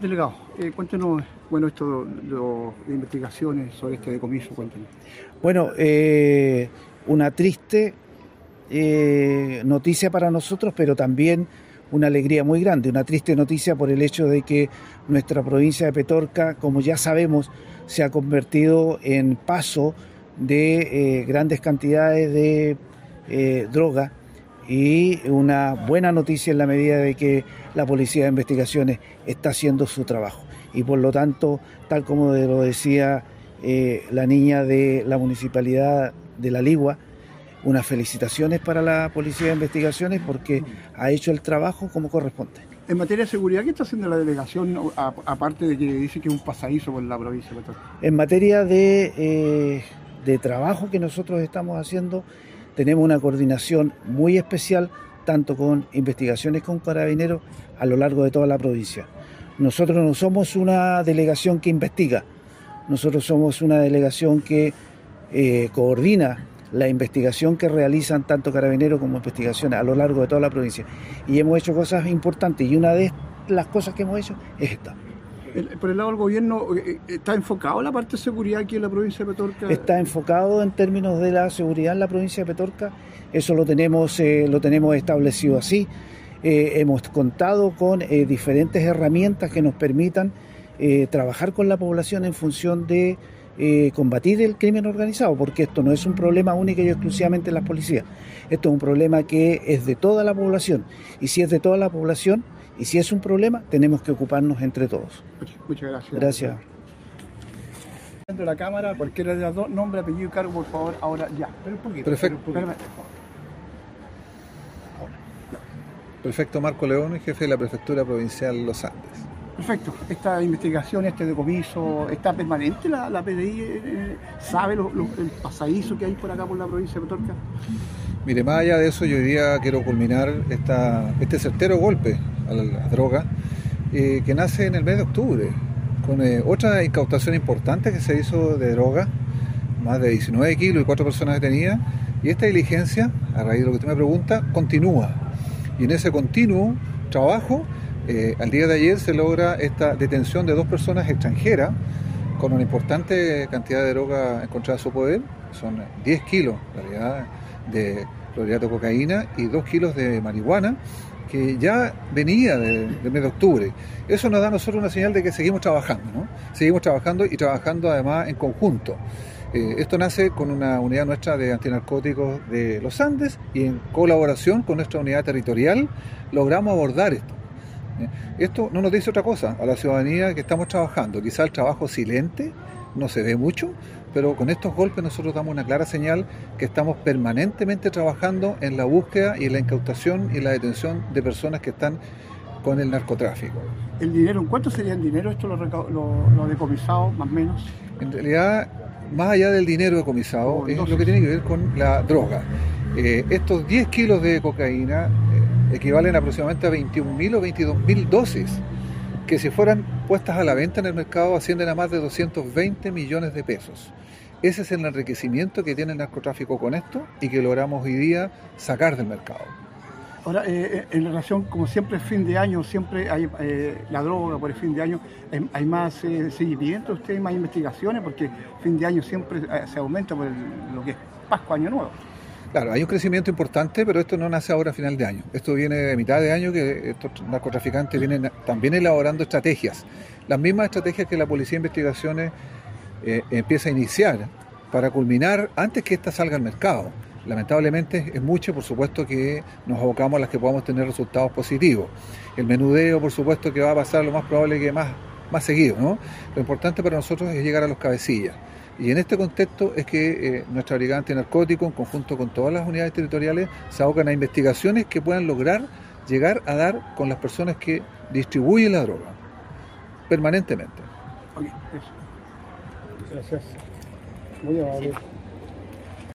Delegado, eh, cuéntenos, bueno, esto de investigaciones sobre este decomiso, cuéntenos. Bueno, eh, una triste eh, noticia para nosotros, pero también una alegría muy grande, una triste noticia por el hecho de que nuestra provincia de Petorca, como ya sabemos, se ha convertido en paso de grandes cantidades de droga y una buena noticia en la medida de que la Policía de Investigaciones está haciendo su trabajo. Y por lo tanto, tal como lo decía eh, la niña de la Municipalidad de La Ligua, unas felicitaciones para la Policía de Investigaciones porque ha hecho el trabajo como corresponde. En materia de seguridad, ¿qué está haciendo la delegación, aparte de que dice que es un pasadizo por la provincia? En materia de, eh, de trabajo que nosotros estamos haciendo, tenemos una coordinación muy especial tanto con investigaciones con carabineros a lo largo de toda la provincia. Nosotros no somos una delegación que investiga, nosotros somos una delegación que eh, coordina la investigación que realizan tanto carabineros como investigaciones a lo largo de toda la provincia. Y hemos hecho cosas importantes y una de las cosas que hemos hecho es esta por el lado del gobierno, eh, eh, ¿está enfocado la parte de seguridad aquí en la provincia de Petorca? Está enfocado en términos de la seguridad en la provincia de Petorca, eso lo tenemos, eh, lo tenemos establecido así. hemos contado con diferentes herramientas que nos permitan trabajar con la población en función de combatir el crimen organizado, porque esto no es un problema único y exclusivamente de las policías, esto es un problema que es de toda la población, y si es de toda la población, y si es un problema, tenemos que ocuparnos entre todos. Muchas gracias. Gracias. la cámara, cualquiera de las dos, nombre, apellido y cargo, por favor, ahora ya. Pero un poquito. Perfecto. Perfecto, Marco León, jefe de la Prefectura Provincial Los Andes. Perfecto. Esta investigación, este decomiso, ¿está permanente la, la PDI? Eh, ¿Sabe el pasadizo que hay por acá por la provincia de Petorca? Mire, más allá de eso, yo hoy día quiero culminar esta, este certero golpe a la, droga eh, que nace en el mes de octubre, con eh, otra incautación importante que se hizo de droga, más de 19 kilos y cuatro personas detenidas, y esta diligencia, a raíz de lo que usted me pregunta, continúa. Y en ese continuo trabajo, eh, al día de ayer se logra esta detención de dos personas extranjeras con una importante cantidad de droga encontrada a su poder, son 10 kilos, en realidad, de clorhidrato de cocaína y 2 kilos de marihuana que ya venía del mes de octubre. Eso nos da a nosotros una señal de que seguimos trabajando, ¿no? Seguimos trabajando y trabajando además en conjunto. Eh, esto nace con una unidad nuestra de antinarcóticos de los Andes y en colaboración con nuestra unidad territorial logramos abordar esto. ¿Eh? Esto no nos dice otra cosa a la ciudadanía que estamos trabajando. Quizá el trabajo silente no se ve mucho, pero con estos golpes nosotros damos una clara señal que estamos permanentemente trabajando en la búsqueda y la incautación y la detención de personas que están con el narcotráfico. ¿El dinero, en cuánto sería el dinero esto lo, lo, decomisado, más o menos? En realidad, más allá del dinero decomisado, es lo que tiene que ver con la droga. Eh, estos 10 kilos de cocaína equivalen aproximadamente a 21.000 o 22.000 dosis que si fueran puestas a la venta en el mercado ascienden a más de 220 millones de pesos. Ese es el enriquecimiento que tiene el narcotráfico con esto y que logramos hoy día sacar del mercado. Ahora, eh, eh, en relación, como siempre, fin de año, siempre hay eh, la droga por el fin de año, hay más seguimiento, usted, más investigaciones, porque fin de año siempre se aumenta por lo que es Pascua, Año Nuevo. Claro, hay un crecimiento importante, pero esto no nace ahora a final de año. Esto viene de mitad de año que estos narcotraficantes vienen también elaborando estrategias. Las mismas estrategias que la Policía de Investigaciones eh, empieza a iniciar para culminar antes que esta salga al mercado. Lamentablemente es mucho, por supuesto que nos abocamos a las que podamos tener resultados positivos. El menudeo, por supuesto que va a pasar lo más probable que más, más seguido. ¿no? Lo importante para nosotros es llegar a los cabecillas. Y en este contexto es que eh, nuestra brigada antinarcótico, en conjunto con todas las unidades territoriales, se abocan a investigaciones que puedan lograr llegar a dar con las personas que distribuyen la droga, permanentemente. Gracias. Muy amable.